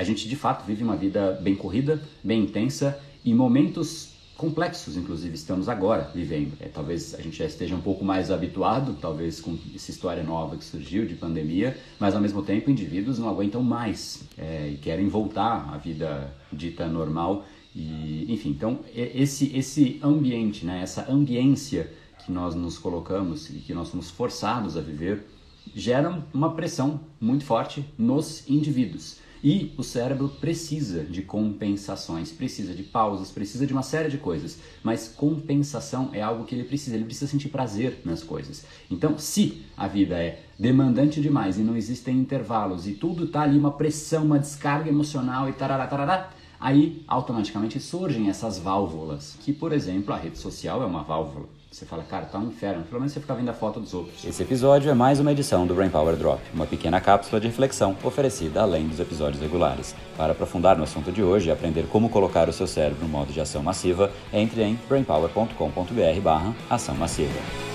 a gente de fato vive uma vida bem corrida, bem intensa e momentos complexos, inclusive, estamos agora vivendo. É, talvez a gente já esteja um pouco mais habituado, talvez com essa história nova que surgiu de pandemia, mas ao mesmo tempo indivíduos não aguentam mais é, e querem voltar à vida dita normal. E, enfim, então esse, esse ambiente, né, essa ambiência que nós nos colocamos e que nós somos forçados a viver, gera uma pressão muito forte nos indivíduos. E o cérebro precisa de compensações, precisa de pausas, precisa de uma série de coisas. Mas compensação é algo que ele precisa, ele precisa sentir prazer nas coisas. Então, se a vida é demandante demais e não existem intervalos e tudo está ali uma pressão, uma descarga emocional e tarará, tarará, aí automaticamente surgem essas válvulas, que por exemplo a rede social é uma válvula. Você fala, cara, tá um inferno. Pelo menos você fica vendo a foto dos outros. Esse episódio é mais uma edição do Brain Power Drop, uma pequena cápsula de reflexão oferecida além dos episódios regulares. Para aprofundar no assunto de hoje e aprender como colocar o seu cérebro no modo de ação massiva, entre em brainpower.com.br/ação massiva.